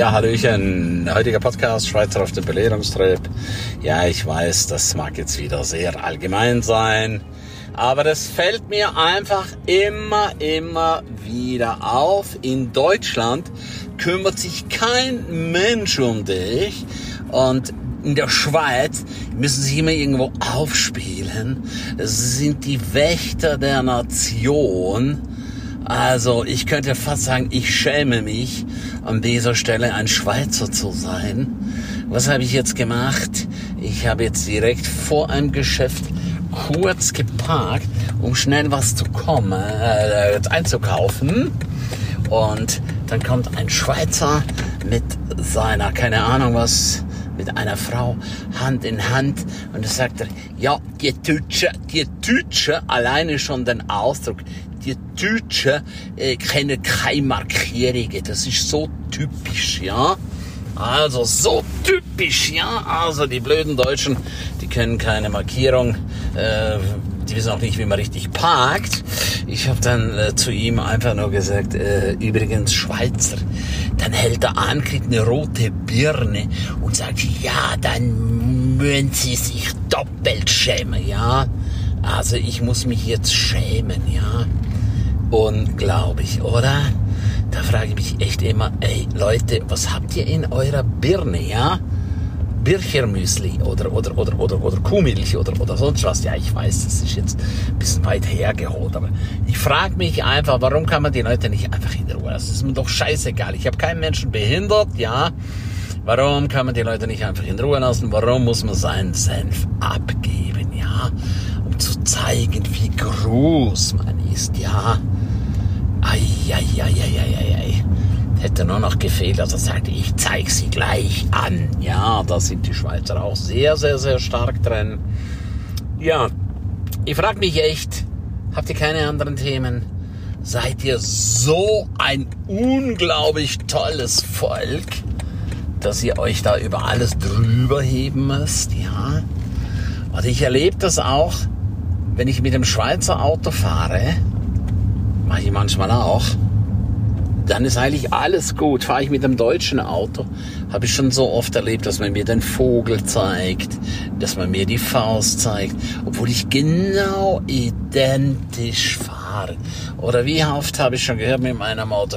Ja, Hallöchen. Heutiger Podcast, Schweizer auf dem Belehrungstrip. Ja, ich weiß, das mag jetzt wieder sehr allgemein sein. Aber das fällt mir einfach immer, immer wieder auf. In Deutschland kümmert sich kein Mensch um dich. Und in der Schweiz müssen sich immer irgendwo aufspielen. Sie sind die Wächter der Nation. Also ich könnte fast sagen, ich schäme mich, an dieser Stelle ein Schweizer zu sein. Was habe ich jetzt gemacht? Ich habe jetzt direkt vor einem Geschäft kurz geparkt, um schnell was zu kommen, äh, einzukaufen. Und dann kommt ein Schweizer mit seiner, keine Ahnung was, mit einer Frau Hand in Hand und er sagt, ja, die Deutsche, die Deutsche, alleine schon den Ausdruck, die Deutschen äh, kennen keine Markierungen. Das ist so typisch, ja. Also so typisch, ja. Also die blöden Deutschen, die kennen keine Markierung. Äh, die wissen auch nicht, wie man richtig parkt. Ich habe dann äh, zu ihm einfach nur gesagt, äh, übrigens Schweizer. Dann hält er an, kriegt eine rote Birne und sagt, ja, dann müssen Sie sich doppelt schämen, ja. Also ich muss mich jetzt schämen, ja. Unglaublich, oder? Da frage ich mich echt immer, ey Leute, was habt ihr in eurer Birne, ja? Birchermüsli oder, oder, oder, oder, oder Kuhmilch oder, oder sonst was. Ja, ich weiß, das ist jetzt ein bisschen weit hergeholt, aber ich frage mich einfach, warum kann man die Leute nicht einfach in Ruhe lassen? Das ist mir doch scheißegal. Ich habe keinen Menschen behindert, ja. Warum kann man die Leute nicht einfach in Ruhe lassen? Warum muss man seinen Senf abgeben, ja? Um zu zeigen, wie groß man ist, ja. Eieieiei. Hätte nur noch gefehlt, dass er sagte, ich zeige sie gleich an. Ja, da sind die Schweizer auch sehr, sehr, sehr stark drin. Ja, ich frage mich echt, habt ihr keine anderen Themen? Seid ihr so ein unglaublich tolles Volk, dass ihr euch da über alles drüber heben müsst? Ja. Und ich erlebe das auch, wenn ich mit dem Schweizer Auto fahre mache ich manchmal auch, dann ist eigentlich alles gut. Fahre ich mit dem deutschen Auto, habe ich schon so oft erlebt, dass man mir den Vogel zeigt, dass man mir die Faust zeigt, obwohl ich genau identisch fahre. Oder wie oft habe ich schon gehört mit meinem Auto,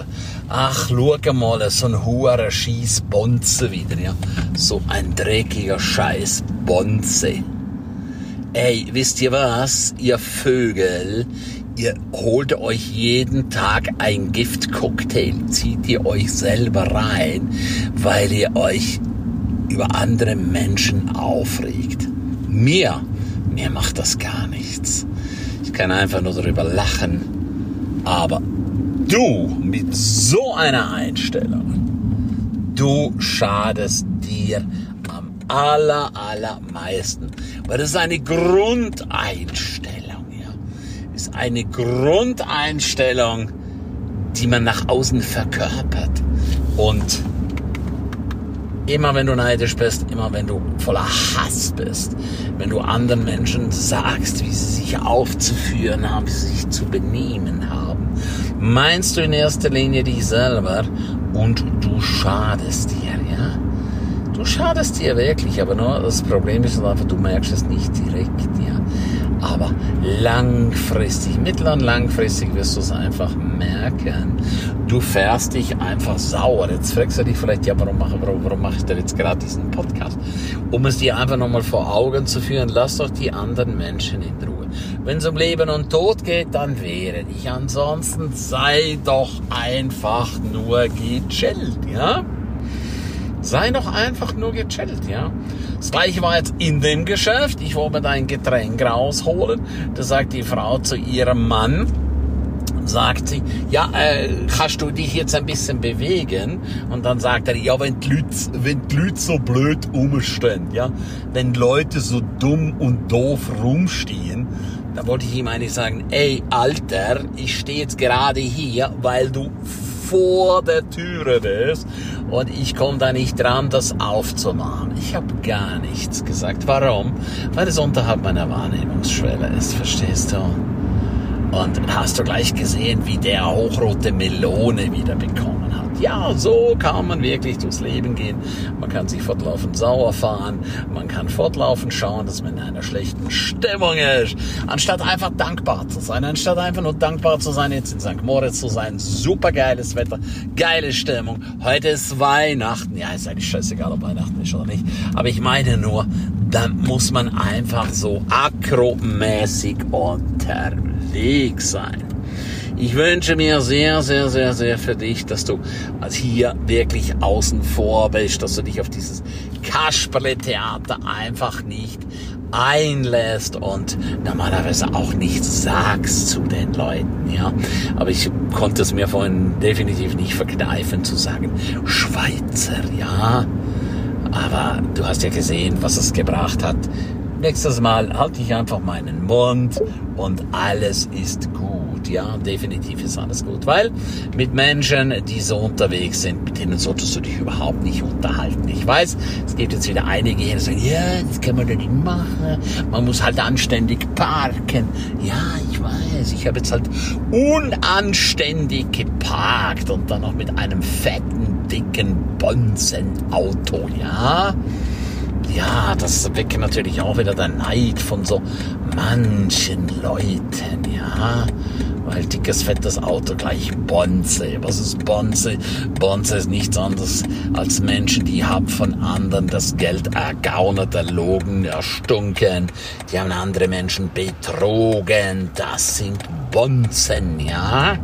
ach, schau mal, so ein hoher scheiß Bonze wieder, ja. So ein dreckiger scheiß Bonze. Ey, wisst ihr was, ihr Vögel? Ihr holt euch jeden Tag ein Giftcocktail, zieht ihr euch selber rein, weil ihr euch über andere Menschen aufregt. Mir, mir macht das gar nichts. Ich kann einfach nur darüber lachen. Aber du mit so einer Einstellung, du schadest dir am aller, allermeisten. Weil das ist eine Grundeinstellung eine Grundeinstellung, die man nach außen verkörpert. Und immer wenn du neidisch bist, immer wenn du voller Hass bist, wenn du anderen Menschen sagst, wie sie sich aufzuführen haben, wie sie sich zu benehmen haben, meinst du in erster Linie dich selber und du schadest dir, ja? Du schadest dir wirklich, aber nur das Problem ist einfach, du merkst es nicht direkt, ja. Aber langfristig, mittel- und langfristig wirst du es einfach merken. Du fährst dich einfach sauer. Jetzt fragst du dich vielleicht, ja, warum mache, warum, warum mache ich denn jetzt gerade diesen Podcast? Um es dir einfach nochmal vor Augen zu führen, lass doch die anderen Menschen in Ruhe. Wenn es um Leben und Tod geht, dann wehre dich. Ansonsten sei doch einfach nur gechillt, ja? Sei doch einfach nur gechillt, ja. Das gleiche war jetzt in dem Geschäft. Ich wollte mir ein Getränk rausholen. Da sagt die Frau zu ihrem Mann, sagt sie, ja, äh, kannst du dich jetzt ein bisschen bewegen? Und dann sagt er, ja, wenn die Leute, wenn die Leute so blöd rumstehen, ja, wenn Leute so dumm und doof rumstehen, da wollte ich ihm eigentlich sagen, ey, Alter, ich stehe jetzt gerade hier, weil du vor der Türe bist und ich komme da nicht dran, das aufzumachen. Ich habe gar nichts gesagt. Warum? Weil es unterhalb meiner Wahrnehmungsschwelle ist, verstehst du? Und hast du gleich gesehen, wie der hochrote Melone wieder bekommen hat? Ja, so kann man wirklich durchs Leben gehen. Man kann sich fortlaufend sauer fahren. Man kann fortlaufend schauen, dass man in einer schlechten Stimmung ist. Anstatt einfach dankbar zu sein. Anstatt einfach nur dankbar zu sein, jetzt in St. Moritz zu sein. Super geiles Wetter. Geile Stimmung. Heute ist Weihnachten. Ja, ist eigentlich scheißegal, ob Weihnachten ist oder nicht. Aber ich meine nur, da muss man einfach so akromäßig unterwegs sein. Ich wünsche mir sehr, sehr, sehr, sehr für dich, dass du hier wirklich außen vor bist, dass du dich auf dieses Kasperle-Theater einfach nicht einlässt und normalerweise auch nichts sagst zu den Leuten, ja. Aber ich konnte es mir vorhin definitiv nicht verkneifen zu sagen, Schweizer, ja. Aber du hast ja gesehen, was es gebracht hat. Nächstes Mal halte ich einfach meinen Mund und alles ist gut gut, ja, definitiv ist alles gut, weil mit Menschen, die so unterwegs sind, mit denen solltest du dich überhaupt nicht unterhalten. Ich weiß, es gibt jetzt wieder einige, die sagen, ja, das kann man doch nicht machen, man muss halt anständig parken. Ja, ich weiß, ich habe jetzt halt unanständig geparkt und dann noch mit einem fetten, dicken Bonzenauto, ja ja, das weckt natürlich auch wieder der Neid von so manchen Leuten, ja. Weil dickes, fettes Auto gleich Bonze. Was ist Bonze? Bonze ist nichts anderes als Menschen, die haben von anderen das Geld ergaunert, erlogen, erstunken. Die haben andere Menschen betrogen. Das sind Bonzen, ja?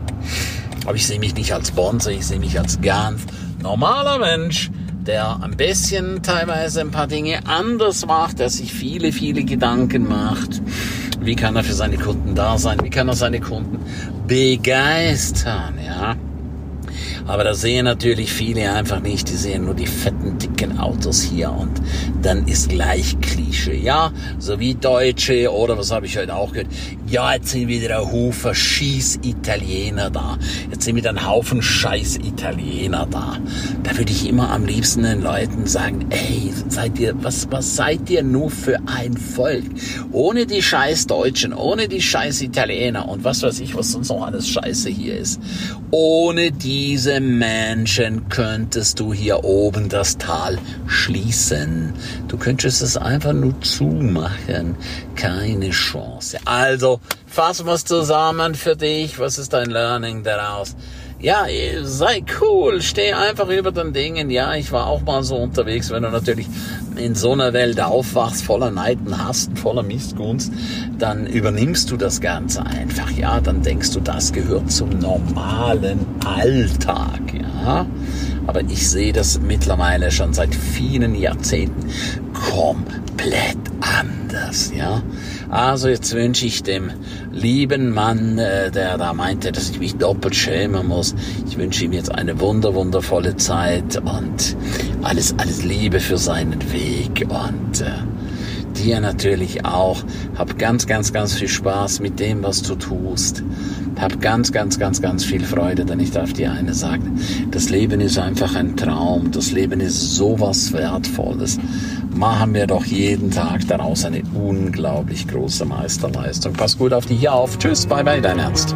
Aber ich sehe mich nicht als Bonze, ich sehe mich als ganz normaler Mensch, der ein bisschen teilweise ein paar Dinge anders macht, der sich viele, viele Gedanken macht wie kann er für seine Kunden da sein? Wie kann er seine Kunden begeistern? Ja. Aber da sehen natürlich viele einfach nicht, die sehen nur die fetten, dicken Autos hier und dann ist gleich Klischee. Ja, so wie Deutsche oder was habe ich heute auch gehört? Ja, jetzt sind wieder ein Haufen Schieß-Italiener da. Jetzt sind wieder ein Haufen Scheiß-Italiener da. Da würde ich immer am liebsten den Leuten sagen, ey, seid ihr, was, was seid ihr nur für ein Volk? Ohne die scheiß Deutschen, ohne die scheiß Italiener und was weiß ich, was sonst noch alles Scheiße hier ist. Ohne diese Menschen könntest du hier oben das Tal schließen. Du könntest es einfach nur zumachen. Keine Chance. Also, fassen wir es zusammen für dich. Was ist dein Learning daraus? ja, sei cool, steh einfach über den Dingen. Ja, ich war auch mal so unterwegs, wenn du natürlich in so einer Welt aufwachst, voller Neiden, Hassen, voller Missgunst, dann übernimmst du das Ganze einfach. Ja, dann denkst du, das gehört zum normalen Alltag. Ja, aber ich sehe das mittlerweile schon seit vielen Jahrzehnten komplett anders. Ja, also jetzt wünsche ich dem lieben Mann, äh, der da meinte, dass ich mich doppelt schämen muss. Ich wünsche ihm jetzt eine wunder, wundervolle Zeit und alles, alles Liebe für seinen Weg und äh, dir natürlich auch. Hab ganz, ganz, ganz viel Spaß mit dem, was du tust. Hab ganz, ganz, ganz, ganz viel Freude, denn ich darf dir eine sagen. Das Leben ist einfach ein Traum. Das Leben ist sowas Wertvolles. Machen wir doch jeden Tag daraus eine unglaublich große Meisterleistung. Pass gut auf dich auf. Tschüss, bye bye, dein Ernst.